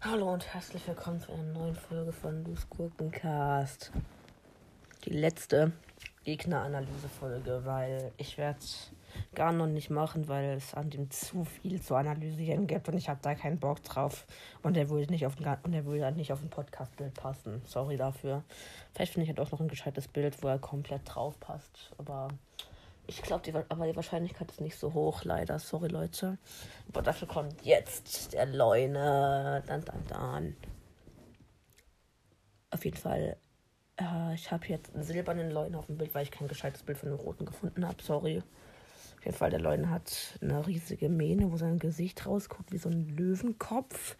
Hallo und herzlich willkommen zu einer neuen Folge von Loose Gurkencast. Die letzte Gegneranalyse-Folge, weil ich werde gar noch nicht machen, weil es an dem zu viel zu analysieren gibt und ich habe da keinen Bock drauf. Und er würde nicht auf den, und er würde nicht auf ein Podcast-Bild passen. Sorry dafür. Vielleicht finde ich halt auch noch ein gescheites Bild, wo er komplett drauf passt. Aber ich glaube, die, aber die Wahrscheinlichkeit ist nicht so hoch, leider. Sorry, Leute. Aber dafür kommt jetzt der Leune. Dann, dann, dann. Auf jeden Fall äh, ich habe jetzt einen silbernen Leune auf dem Bild, weil ich kein gescheites Bild von einem roten gefunden habe. Sorry. Auf jeden Fall, der Leune hat eine riesige Mähne, wo sein Gesicht rausguckt, wie so ein Löwenkopf,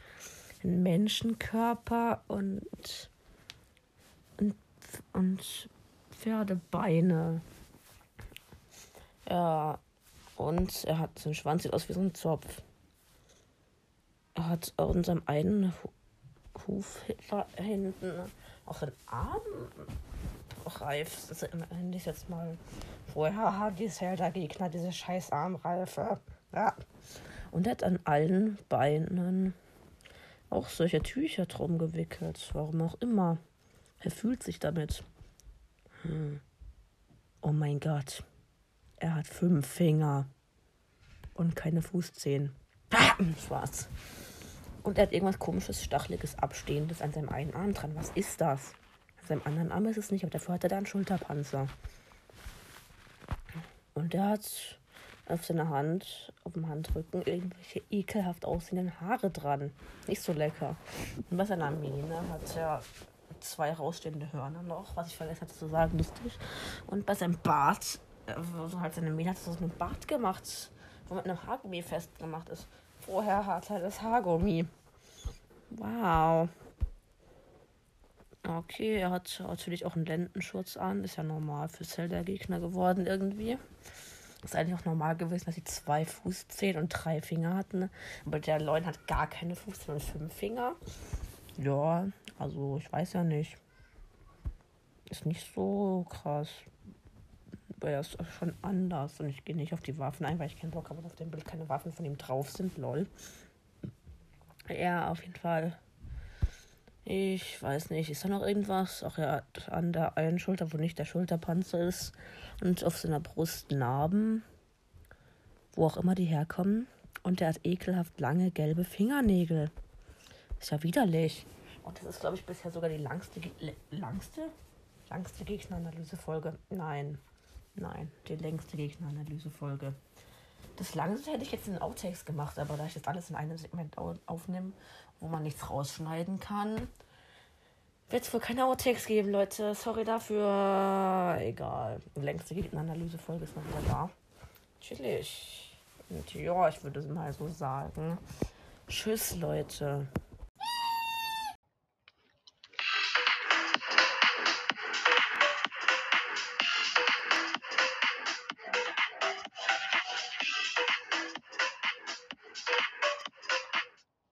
ein Menschenkörper und, und, und Pferdebeine. Ja, und er hat seinen Schwanz sieht aus wie so ein Zopf. Er hat in seinem einen Huf hinten auf den Arm reif. Das ist jetzt mal. Woher hat die Zelda-Gegner diese scheiß Armreife? Ja. Und er hat an allen Beinen auch solche Tücher drum gewickelt. Warum auch immer. Er fühlt sich damit. Hm. Oh mein Gott. Er hat fünf Finger. Und keine Fußzehen. Spaß. Und er hat irgendwas komisches, stacheliges, abstehendes an seinem einen Arm dran. Was ist das? An seinem anderen Arm ist es nicht, aber dafür hat er da einen Schulterpanzer. Und er hat auf seiner Hand, auf dem Handrücken, irgendwelche ekelhaft aussehenden Haare dran. Nicht so lecker. Und bei seiner Mähne hat er zwei rausstehende Hörner noch, was ich vergessen hatte zu sagen, lustig. Und bei seinem Bart, also halt seine Mähne hat so einen Bart gemacht, wo mit einem Haargummi festgemacht ist. Vorher hat er das Haargummi. Wow. Okay, er hat natürlich auch einen Lendenschutz an. Ist ja normal für Zelda-Gegner geworden irgendwie. Ist eigentlich auch normal gewesen, dass sie zwei Fußzehen und drei Finger hatten. Aber der Leun hat gar keine Fußzehen und fünf Finger. Ja, also ich weiß ja nicht. Ist nicht so krass. Er ist schon anders. Und ich gehe nicht auf die Waffen ein, weil ich keinen Bock habe, dass auf dem Bild keine Waffen von ihm drauf sind. Lol. Ja, auf jeden Fall. Ich weiß nicht, ist da noch irgendwas? Ach ja, an der einen Schulter, wo nicht der Schulterpanzer ist. Und auf seiner Brust Narben. Wo auch immer die herkommen. Und der hat ekelhaft lange gelbe Fingernägel. Ist ja widerlich. Und das ist, glaube ich, bisher sogar die langste, langste, langste Gegneranalyse-Folge. Nein, nein, die längste Gegneranalyse-Folge. Das langste hätte ich jetzt in Outtakes gemacht, aber da ich das alles in einem Segment aufnehme, wo man nichts rausschneiden kann, wird es wohl keine Outtakes geben, Leute. Sorry dafür. Egal. Die längste Gegneranalyse-Folge ist noch wieder da. Chillig. Und ja, ich würde es mal so sagen. Tschüss, Leute.